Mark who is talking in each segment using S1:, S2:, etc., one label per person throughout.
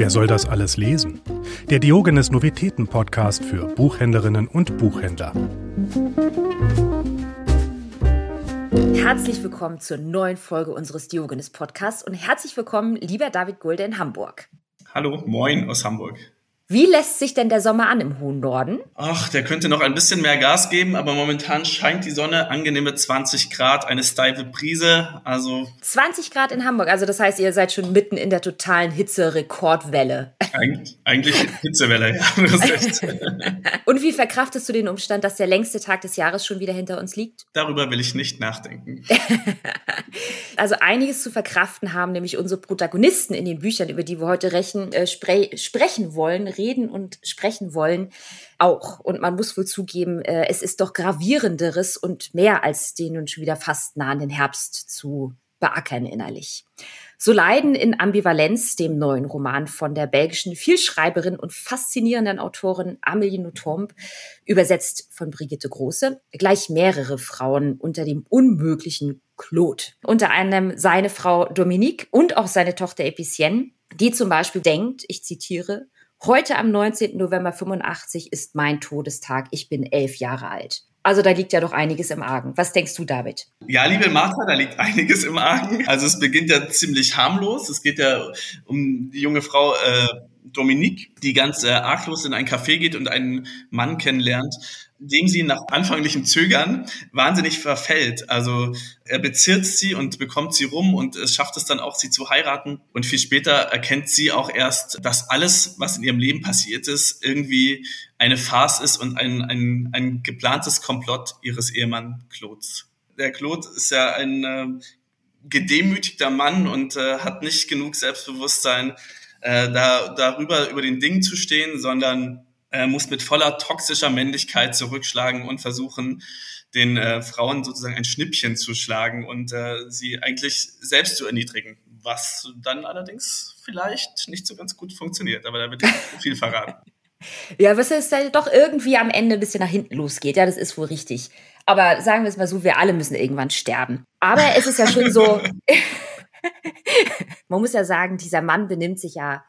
S1: Wer soll das alles lesen? Der Diogenes Novitäten Podcast für Buchhändlerinnen und Buchhändler.
S2: Herzlich willkommen zur neuen Folge unseres Diogenes Podcasts und herzlich willkommen, lieber David Gulde in Hamburg.
S3: Hallo, moin aus Hamburg.
S2: Wie lässt sich denn der Sommer an im hohen Norden?
S3: Ach, der könnte noch ein bisschen mehr Gas geben, aber momentan scheint die Sonne, angenehme 20 Grad, eine steife Brise, also
S2: 20 Grad in Hamburg, also das heißt, ihr seid schon mitten in der totalen Hitze-Rekordwelle.
S3: Eigentlich, eigentlich Hitzewelle, ja.
S2: Und wie verkraftest du den Umstand, dass der längste Tag des Jahres schon wieder hinter uns liegt?
S3: Darüber will ich nicht nachdenken.
S2: also einiges zu verkraften haben nämlich unsere Protagonisten in den Büchern, über die wir heute rechen, äh, spre sprechen wollen, reden und sprechen wollen, auch. Und man muss wohl zugeben, äh, es ist doch gravierenderes und mehr als den nun schon wieder fast nahenden Herbst zu beackern innerlich. So leiden in Ambivalenz, dem neuen Roman von der belgischen Vielschreiberin und faszinierenden Autorin Amelie Nothomb, übersetzt von Brigitte Große, gleich mehrere Frauen unter dem unmöglichen Claude. Unter anderem seine Frau Dominique und auch seine Tochter Epicienne, die zum Beispiel denkt, ich zitiere, Heute am 19. November 85 ist mein Todestag. Ich bin elf Jahre alt. Also da liegt ja doch einiges im Argen. Was denkst du, David?
S3: Ja, liebe Martha, da liegt einiges im Argen. Also es beginnt ja ziemlich harmlos. Es geht ja um die junge Frau äh, Dominique, die ganz äh, arglos in ein Café geht und einen Mann kennenlernt, dem sie nach anfänglichem Zögern wahnsinnig verfällt. Also er bezirzt sie und bekommt sie rum und es schafft es dann auch, sie zu heiraten. Und viel später erkennt sie auch erst, dass alles, was in ihrem Leben passiert ist, irgendwie eine Farce ist und ein, ein, ein geplantes Komplott ihres Ehemann Claudes. Der Claude ist ja ein äh, gedemütigter Mann und äh, hat nicht genug Selbstbewusstsein, äh, da, darüber über den Dingen zu stehen, sondern äh, muss mit voller toxischer Männlichkeit zurückschlagen und versuchen, den äh, Frauen sozusagen ein Schnippchen zu schlagen und äh, sie eigentlich selbst zu erniedrigen, was dann allerdings vielleicht nicht so ganz gut funktioniert, aber da wird viel verraten.
S2: Ja, was es halt doch irgendwie am Ende ein bisschen nach hinten losgeht. Ja, das ist wohl richtig. Aber sagen wir es mal so, wir alle müssen irgendwann sterben. Aber es ist ja schon so, man muss ja sagen, dieser Mann benimmt sich ja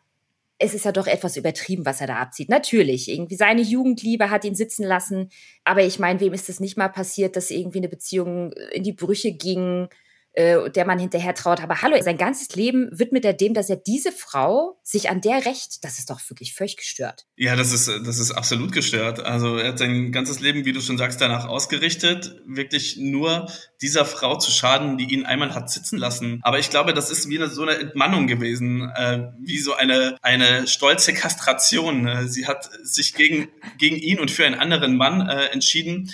S2: es ist ja doch etwas übertrieben, was er da abzieht. Natürlich, irgendwie seine Jugendliebe hat ihn sitzen lassen. Aber ich meine, wem ist das nicht mal passiert, dass irgendwie eine Beziehung in die Brüche ging? Äh, der man hinterher traut. Aber hallo, sein ganzes Leben widmet er dem, dass er diese Frau sich an der rächt. Das ist doch wirklich völlig gestört.
S3: Ja, das ist, das ist absolut gestört. Also er hat sein ganzes Leben, wie du schon sagst, danach ausgerichtet, wirklich nur dieser Frau zu schaden, die ihn einmal hat sitzen lassen. Aber ich glaube, das ist wie so eine Entmannung gewesen, äh, wie so eine, eine stolze Kastration. Äh, sie hat sich gegen, gegen ihn und für einen anderen Mann äh, entschieden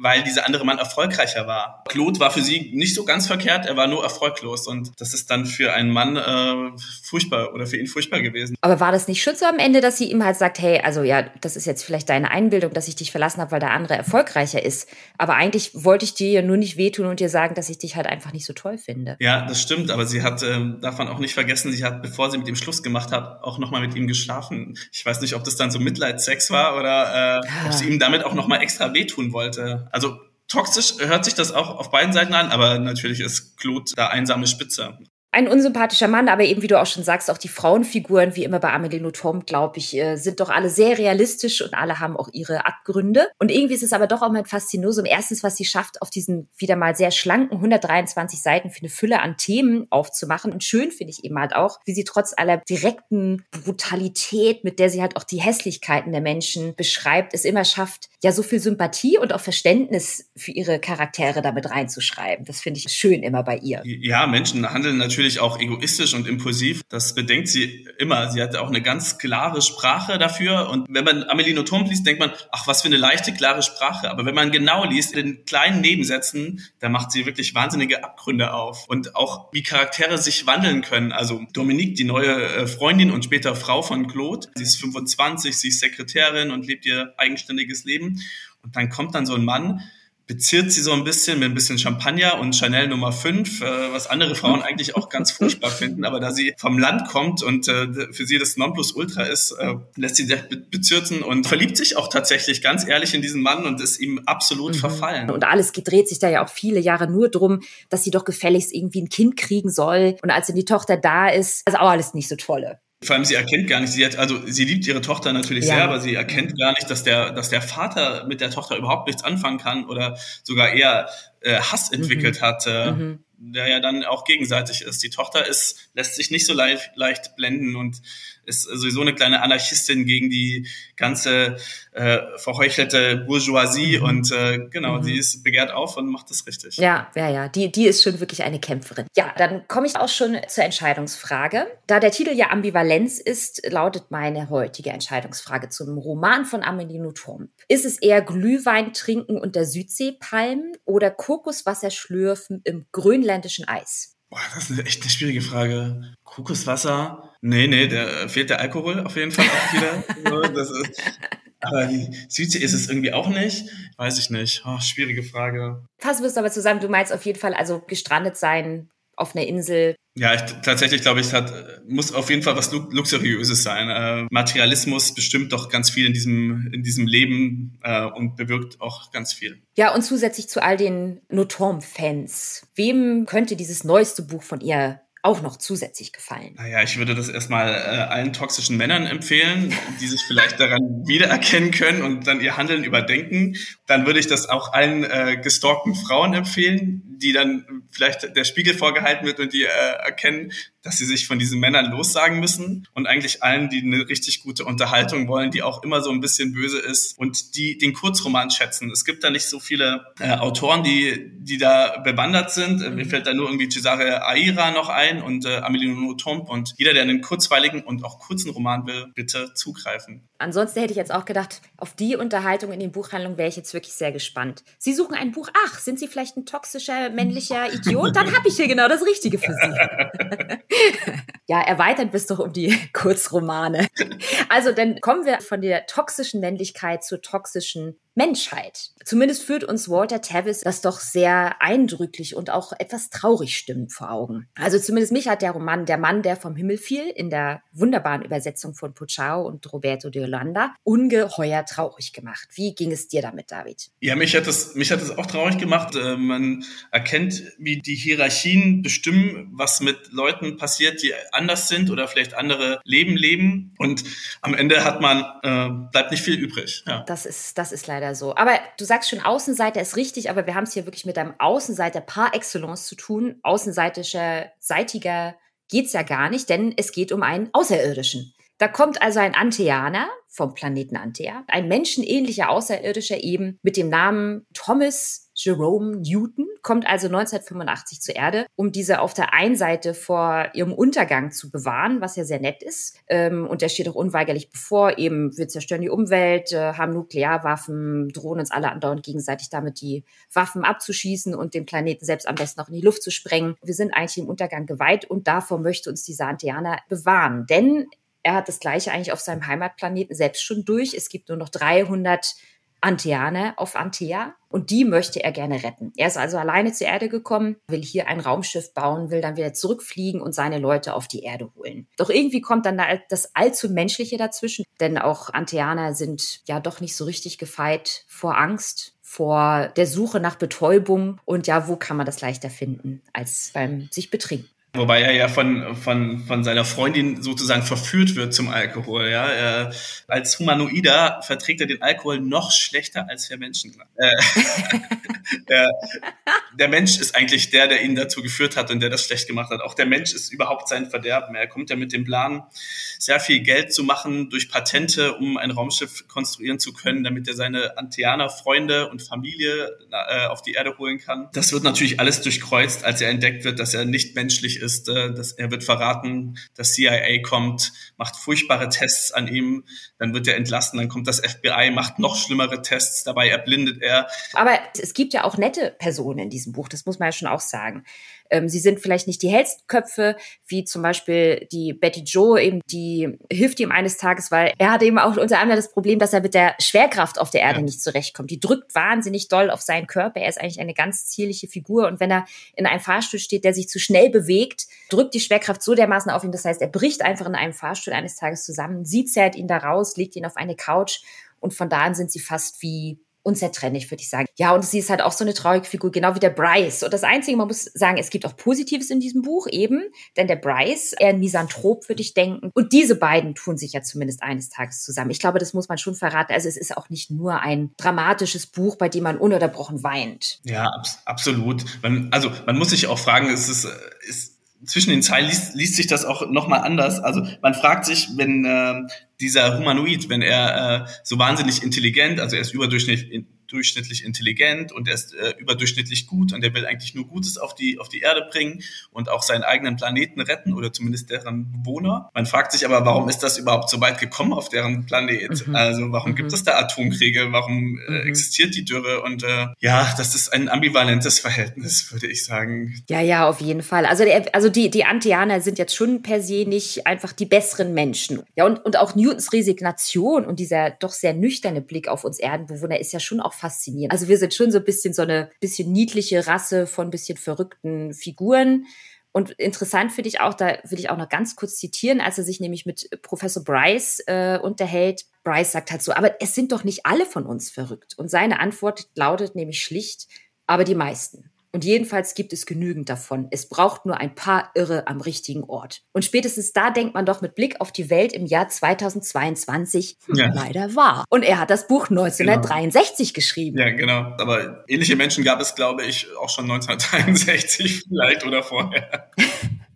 S3: weil dieser andere Mann erfolgreicher war. Claude war für sie nicht so ganz verkehrt, er war nur erfolglos und das ist dann für einen Mann äh, furchtbar oder für ihn furchtbar gewesen.
S2: Aber war das nicht schon so am Ende, dass sie ihm halt sagt, hey, also ja, das ist jetzt vielleicht deine Einbildung, dass ich dich verlassen habe, weil der andere erfolgreicher ist, aber eigentlich wollte ich dir ja nur nicht wehtun und dir sagen, dass ich dich halt einfach nicht so toll finde.
S3: Ja, das stimmt, aber sie hat, äh, darf man auch nicht vergessen, sie hat, bevor sie mit ihm Schluss gemacht hat, auch nochmal mit ihm geschlafen. Ich weiß nicht, ob das dann so Mitleidssex war oder äh, ob sie ihm damit auch nochmal extra wehtun wollte also toxisch hört sich das auch auf beiden Seiten an, aber natürlich ist Claude da einsame Spitze
S2: ein unsympathischer Mann, aber eben, wie du auch schon sagst, auch die Frauenfiguren, wie immer bei Amelie Nothomb, glaube ich, äh, sind doch alle sehr realistisch und alle haben auch ihre Abgründe. Und irgendwie ist es aber doch auch mal faszinosum. Erstens, was sie schafft, auf diesen wieder mal sehr schlanken 123 Seiten für eine Fülle an Themen aufzumachen. Und schön finde ich eben halt auch, wie sie trotz aller direkten Brutalität, mit der sie halt auch die Hässlichkeiten der Menschen beschreibt, es immer schafft, ja so viel Sympathie und auch Verständnis für ihre Charaktere damit reinzuschreiben. Das finde ich schön immer bei ihr.
S3: Ja, Menschen handeln natürlich natürlich auch egoistisch und impulsiv. Das bedenkt sie immer. Sie hatte auch eine ganz klare Sprache dafür. Und wenn man Amelie Nothomb liest, denkt man, ach, was für eine leichte, klare Sprache. Aber wenn man genau liest, in den kleinen Nebensätzen, da macht sie wirklich wahnsinnige Abgründe auf. Und auch, wie Charaktere sich wandeln können. Also Dominique, die neue äh, Freundin und später Frau von Claude. Sie ist 25, sie ist Sekretärin und lebt ihr eigenständiges Leben. Und dann kommt dann so ein Mann, beziert sie so ein bisschen mit ein bisschen Champagner und Chanel Nummer 5, äh, was andere Frauen eigentlich auch ganz furchtbar finden. Aber da sie vom Land kommt und äh, für sie das Nonplusultra ist, äh, lässt sie sich bezirzen und verliebt sich auch tatsächlich ganz ehrlich in diesen Mann und ist ihm absolut mhm. verfallen.
S2: Und alles dreht sich da ja auch viele Jahre nur drum, dass sie doch gefälligst irgendwie ein Kind kriegen soll. Und als dann die Tochter da ist, also auch alles nicht so tolle
S3: Vor allem, sie erkennt gar nicht, sie hat, also sie liebt ihre Tochter natürlich ja. sehr, aber sie erkennt gar nicht, dass der, dass der Vater mit der Tochter überhaupt nichts anfangen kann oder sogar eher äh, Hass entwickelt mhm. hat. Äh, mhm der ja dann auch gegenseitig ist. Die Tochter ist, lässt sich nicht so leicht, leicht blenden und ist sowieso eine kleine Anarchistin gegen die ganze äh, verheuchelte Bourgeoisie mhm. und äh, genau, mhm. die ist begehrt auf und macht das richtig.
S2: Ja, ja, ja, die, die ist schon wirklich eine Kämpferin. Ja, dann komme ich auch schon zur Entscheidungsfrage. Da der Titel ja Ambivalenz ist, lautet meine heutige Entscheidungsfrage zum Roman von Amelie Nothomb. Ist es eher Glühwein trinken unter Südseepalmen oder Kokoswasser schlürfen im grönländischen Eis?
S3: Boah, das ist echt eine schwierige Frage. Kokoswasser? Nee, nee, da fehlt der Alkohol auf jeden Fall auch wieder. das ist, aber die Südsee ist es irgendwie auch nicht. Weiß ich nicht. Oh, schwierige Frage.
S2: Fassen wir es aber zusammen. Du meinst auf jeden Fall also gestrandet sein auf einer Insel.
S3: Ja, ich, tatsächlich glaube ich, es hat, muss auf jeden Fall was Luxuriöses sein. Äh, Materialismus bestimmt doch ganz viel in diesem, in diesem Leben äh, und bewirkt auch ganz viel.
S2: Ja, und zusätzlich zu all den Notorm-Fans. Wem könnte dieses neueste Buch von ihr auch noch zusätzlich gefallen?
S3: Naja, ich würde das erstmal äh, allen toxischen Männern empfehlen, die sich vielleicht daran wiedererkennen können und dann ihr Handeln überdenken. Dann würde ich das auch allen äh, gestalkten Frauen empfehlen, die dann vielleicht der Spiegel vorgehalten wird und die äh, erkennen, dass sie sich von diesen Männern lossagen müssen und eigentlich allen, die eine richtig gute Unterhaltung wollen, die auch immer so ein bisschen böse ist und die den Kurzroman schätzen. Es gibt da nicht so viele äh, Autoren, die, die da bewandert sind. Mhm. Mir fällt da nur irgendwie Cesare Aira noch ein und äh, Amélie Nothomb und jeder, der einen kurzweiligen und auch kurzen Roman will, bitte zugreifen.
S2: Ansonsten hätte ich jetzt auch gedacht, auf die Unterhaltung in den Buchhandlungen wäre ich jetzt wirklich sehr gespannt. Sie suchen ein Buch. Ach, sind Sie vielleicht ein toxischer männlicher Idiot? Dann habe ich hier genau das Richtige für Sie. ja, erweitern wir es doch um die Kurzromane. Also, dann kommen wir von der toxischen Männlichkeit zur toxischen Menschheit. Zumindest führt uns Walter Tavis das doch sehr eindrücklich und auch etwas traurig stimmend vor Augen. Also zumindest mich hat der Roman Der Mann, der vom Himmel fiel, in der wunderbaren Übersetzung von Pucciao und Roberto de Yolanda, ungeheuer traurig gemacht. Wie ging es dir damit, David?
S3: Ja, mich hat das, mich hat das auch traurig gemacht. Äh, man erkennt, wie die Hierarchien bestimmen, was mit Leuten passiert, die anders sind oder vielleicht andere Leben leben. Und am Ende hat man, äh, bleibt nicht viel übrig.
S2: Ja. Das ist, das ist leider leider so. Aber du sagst schon, Außenseiter ist richtig, aber wir haben es hier wirklich mit einem Außenseiter par excellence zu tun. Außenseitischer, seitiger geht es ja gar nicht, denn es geht um einen Außerirdischen. Da kommt also ein Anteaner vom Planeten Antea, ein menschenähnlicher Außerirdischer eben mit dem Namen Thomas Jerome Newton, kommt also 1985 zur Erde, um diese auf der einen Seite vor ihrem Untergang zu bewahren, was ja sehr nett ist. Ähm, und der steht auch unweigerlich bevor, eben wir zerstören die Umwelt, äh, haben Nuklearwaffen, drohen uns alle andauernd gegenseitig damit die Waffen abzuschießen und den Planeten selbst am besten noch in die Luft zu sprengen. Wir sind eigentlich dem Untergang geweiht und davor möchte uns dieser Anteaner bewahren. Denn er hat das Gleiche eigentlich auf seinem Heimatplaneten selbst schon durch. Es gibt nur noch 300 Anteaner auf Antea und die möchte er gerne retten. Er ist also alleine zur Erde gekommen, will hier ein Raumschiff bauen, will dann wieder zurückfliegen und seine Leute auf die Erde holen. Doch irgendwie kommt dann das allzu Menschliche dazwischen, denn auch Anteaner sind ja doch nicht so richtig gefeit vor Angst, vor der Suche nach Betäubung und ja, wo kann man das leichter finden als beim sich betrinken?
S3: Wobei er ja von, von, von seiner Freundin sozusagen verführt wird zum Alkohol. Ja? Er, als Humanoider verträgt er den Alkohol noch schlechter als wir Menschen. Äh, der, der Mensch ist eigentlich der, der ihn dazu geführt hat und der das schlecht gemacht hat. Auch der Mensch ist überhaupt sein Verderben. Er kommt ja mit dem Plan, sehr viel Geld zu machen durch Patente, um ein Raumschiff konstruieren zu können, damit er seine Antianer-Freunde und Familie äh, auf die Erde holen kann. Das wird natürlich alles durchkreuzt, als er entdeckt wird, dass er nicht menschlich ist. Äh, dass er wird verraten, das CIA kommt, macht furchtbare Tests an ihm, dann wird er entlassen, dann kommt das FBI, macht noch schlimmere Tests, dabei erblindet er.
S2: Aber es gibt ja auch nette Personen in diesem Buch, das muss man ja schon auch sagen. Ähm, sie sind vielleicht nicht die hellsten Köpfe, wie zum Beispiel die Betty Joe, eben die hilft ihm eines Tages, weil er hat eben auch unter anderem das Problem, dass er mit der Schwerkraft auf der Erde ja. nicht zurechtkommt. Die drückt wahnsinnig doll auf seinen Körper. Er ist eigentlich eine ganz zierliche Figur und wenn er in einem Fahrstuhl steht, der sich zu schnell bewegt, drückt die Schwerkraft so dermaßen auf ihn. Das heißt, er bricht einfach in einem Fahrstuhl eines Tages zusammen. Sie zerrt ihn da raus, legt ihn auf eine Couch und von da an sind sie fast wie unzertrennlich, würde ich sagen. Ja, und sie ist halt auch so eine traurige Figur, genau wie der Bryce. Und das Einzige, man muss sagen, es gibt auch Positives in diesem Buch eben, denn der Bryce, eher ein Misanthrop, würde ich denken. Und diese beiden tun sich ja zumindest eines Tages zusammen. Ich glaube, das muss man schon verraten. Also es ist auch nicht nur ein dramatisches Buch, bei dem man ununterbrochen weint.
S3: Ja, abs absolut. Man, also man muss sich auch fragen, ist es ist zwischen den Zeilen liest, liest sich das auch nochmal anders. Also man fragt sich, wenn äh, dieser Humanoid, wenn er äh, so wahnsinnig intelligent, also er ist überdurchschnittlich durchschnittlich intelligent und er ist äh, überdurchschnittlich gut und er will eigentlich nur Gutes auf die, auf die Erde bringen und auch seinen eigenen Planeten retten oder zumindest deren Bewohner. Man fragt sich aber, warum ist das überhaupt so weit gekommen auf deren Planet? Mhm. Also warum mhm. gibt es da Atomkriege? Warum äh, mhm. existiert die Dürre? Und äh, ja, das ist ein ambivalentes Verhältnis, würde ich sagen.
S2: Ja, ja, auf jeden Fall. Also, der, also die, die Antianer sind jetzt schon per se nicht einfach die besseren Menschen. Ja, und, und auch Newtons Resignation und dieser doch sehr nüchterne Blick auf uns Erdenbewohner ist ja schon auch faszinierend. Also wir sind schon so ein bisschen so eine bisschen niedliche Rasse von bisschen verrückten Figuren. Und interessant finde ich auch, da will ich auch noch ganz kurz zitieren, als er sich nämlich mit Professor Bryce äh, unterhält. Bryce sagt halt so, aber es sind doch nicht alle von uns verrückt. Und seine Antwort lautet nämlich schlicht, aber die meisten. Und jedenfalls gibt es genügend davon. Es braucht nur ein paar Irre am richtigen Ort. Und spätestens da denkt man doch mit Blick auf die Welt im Jahr 2022 hm, ja. leider wahr. Und er hat das Buch 1963 genau. geschrieben.
S3: Ja, genau. Aber ähnliche Menschen gab es, glaube ich, auch schon 1963 vielleicht oder vorher.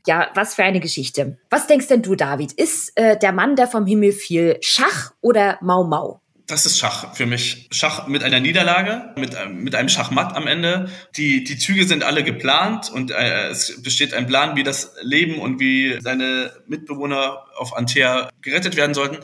S2: Ja, was für eine Geschichte. Was denkst denn du, David? Ist äh, der Mann, der vom Himmel fiel, Schach oder Mau Mau?
S3: Das ist Schach für mich. Schach mit einer Niederlage, mit, mit einem Schachmatt am Ende. Die, die Züge sind alle geplant und äh, es besteht ein Plan, wie das Leben und wie seine Mitbewohner auf Antea gerettet werden sollten.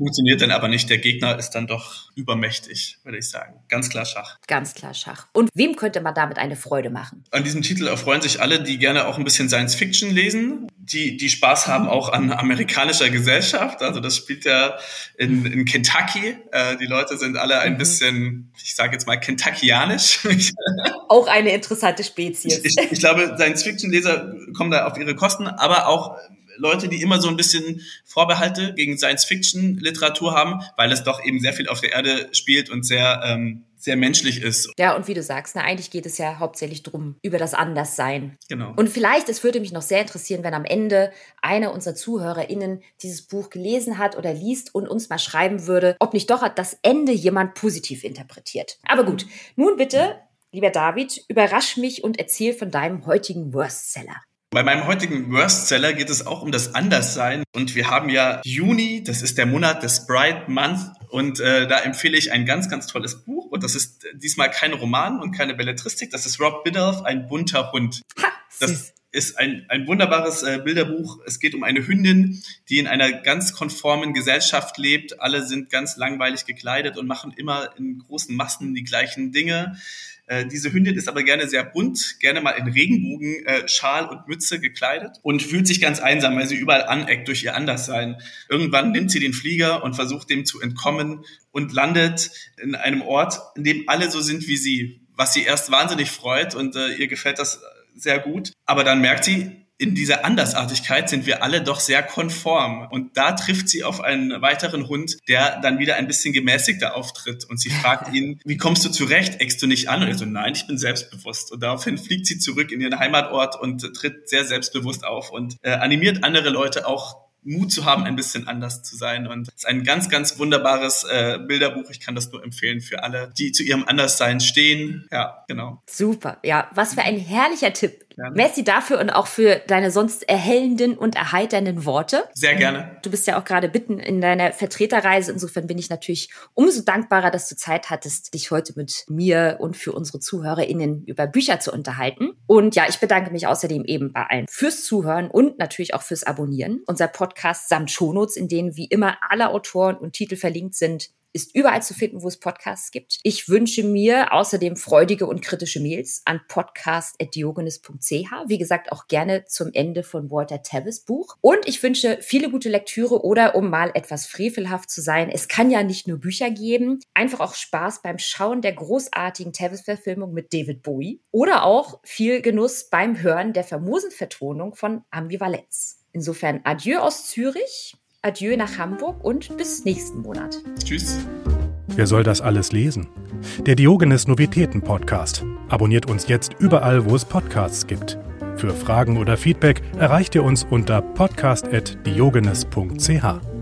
S3: Funktioniert dann aber nicht. Der Gegner ist dann doch übermächtig, würde ich sagen. Ganz klar Schach.
S2: Ganz klar Schach. Und wem könnte man damit eine Freude machen?
S3: An diesem Titel erfreuen sich alle, die gerne auch ein bisschen Science Fiction lesen, die, die Spaß haben auch an amerikanischer Gesellschaft. Also das spielt ja in, in Kentucky. Äh, die Leute sind alle ein mhm. bisschen, ich sage jetzt mal, kentuckianisch.
S2: auch eine interessante Spezies.
S3: Ich, ich, ich glaube, Science-Fiction-Leser kommen da auf ihre Kosten, aber auch Leute, die immer so ein bisschen Vorbehalte gegen Science-Fiction-Literatur haben, weil es doch eben sehr viel auf der Erde spielt und sehr ähm, sehr menschlich ist.
S2: Ja, und wie du sagst, na, eigentlich geht es ja hauptsächlich drum über das Anderssein.
S3: Genau.
S2: Und vielleicht, es würde mich noch sehr interessieren, wenn am Ende einer unserer ZuhörerInnen dieses Buch gelesen hat oder liest und uns mal schreiben würde, ob nicht doch das Ende jemand positiv interpretiert. Aber gut, nun bitte, lieber David, überrasch mich und erzähl von deinem heutigen Worstseller.
S3: Bei meinem heutigen Worstseller geht es auch um das Anderssein. Und wir haben ja Juni, das ist der Monat des Bright Month. Und äh, da empfehle ich ein ganz, ganz tolles Buch. Und das ist diesmal kein Roman und keine Belletristik. Das ist Rob Biddulph, ein bunter Hund. Das ist ein, ein wunderbares äh, Bilderbuch. Es geht um eine Hündin, die in einer ganz konformen Gesellschaft lebt. Alle sind ganz langweilig gekleidet und machen immer in großen Massen die gleichen Dinge. Äh, diese Hündin ist aber gerne sehr bunt, gerne mal in Regenbogen, äh, Schal und Mütze gekleidet und fühlt sich ganz einsam, weil sie überall aneckt durch ihr Anderssein. Irgendwann nimmt sie den Flieger und versucht dem zu entkommen und landet in einem Ort, in dem alle so sind wie sie, was sie erst wahnsinnig freut und äh, ihr gefällt das sehr gut. Aber dann merkt sie, in dieser Andersartigkeit sind wir alle doch sehr konform. Und da trifft sie auf einen weiteren Hund, der dann wieder ein bisschen gemäßigter auftritt. Und sie fragt ihn, wie kommst du zurecht? Eckst du nicht an? Und er so, nein, ich bin selbstbewusst. Und daraufhin fliegt sie zurück in ihren Heimatort und tritt sehr selbstbewusst auf und äh, animiert andere Leute auch Mut zu haben, ein bisschen anders zu sein. Und es ist ein ganz, ganz wunderbares äh, Bilderbuch. Ich kann das nur empfehlen für alle, die zu ihrem Anderssein stehen. Ja, genau.
S2: Super. Ja, was für ein herrlicher Tipp. Gerne. Merci dafür und auch für deine sonst erhellenden und erheiternden Worte.
S3: Sehr gerne.
S2: Du bist ja auch gerade mitten in deiner Vertreterreise. Insofern bin ich natürlich umso dankbarer, dass du Zeit hattest, dich heute mit mir und für unsere ZuhörerInnen über Bücher zu unterhalten. Und ja, ich bedanke mich außerdem eben bei allen fürs Zuhören und natürlich auch fürs Abonnieren. Unser Podcast samt Shownotes, in denen wie immer alle Autoren und Titel verlinkt sind, ist überall zu finden, wo es Podcasts gibt. Ich wünsche mir außerdem freudige und kritische Mails an podcast.diogenes.ch. Wie gesagt, auch gerne zum Ende von Walter Tevis Buch. Und ich wünsche viele gute Lektüre oder, um mal etwas frevelhaft zu sein, es kann ja nicht nur Bücher geben, einfach auch Spaß beim Schauen der großartigen Tevis-Verfilmung mit David Bowie oder auch viel Genuss beim Hören der famosen Vertonung von Ambivalenz. Insofern Adieu aus Zürich Adieu nach Hamburg und bis nächsten Monat.
S3: Tschüss.
S1: Wer soll das alles lesen? Der Diogenes Novitäten Podcast. Abonniert uns jetzt überall, wo es Podcasts gibt. Für Fragen oder Feedback erreicht ihr uns unter podcast.diogenes.ch.